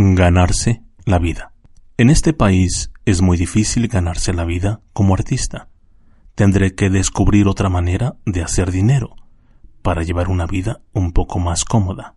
Ganarse la vida. En este país es muy difícil ganarse la vida como artista. Tendré que descubrir otra manera de hacer dinero para llevar una vida un poco más cómoda.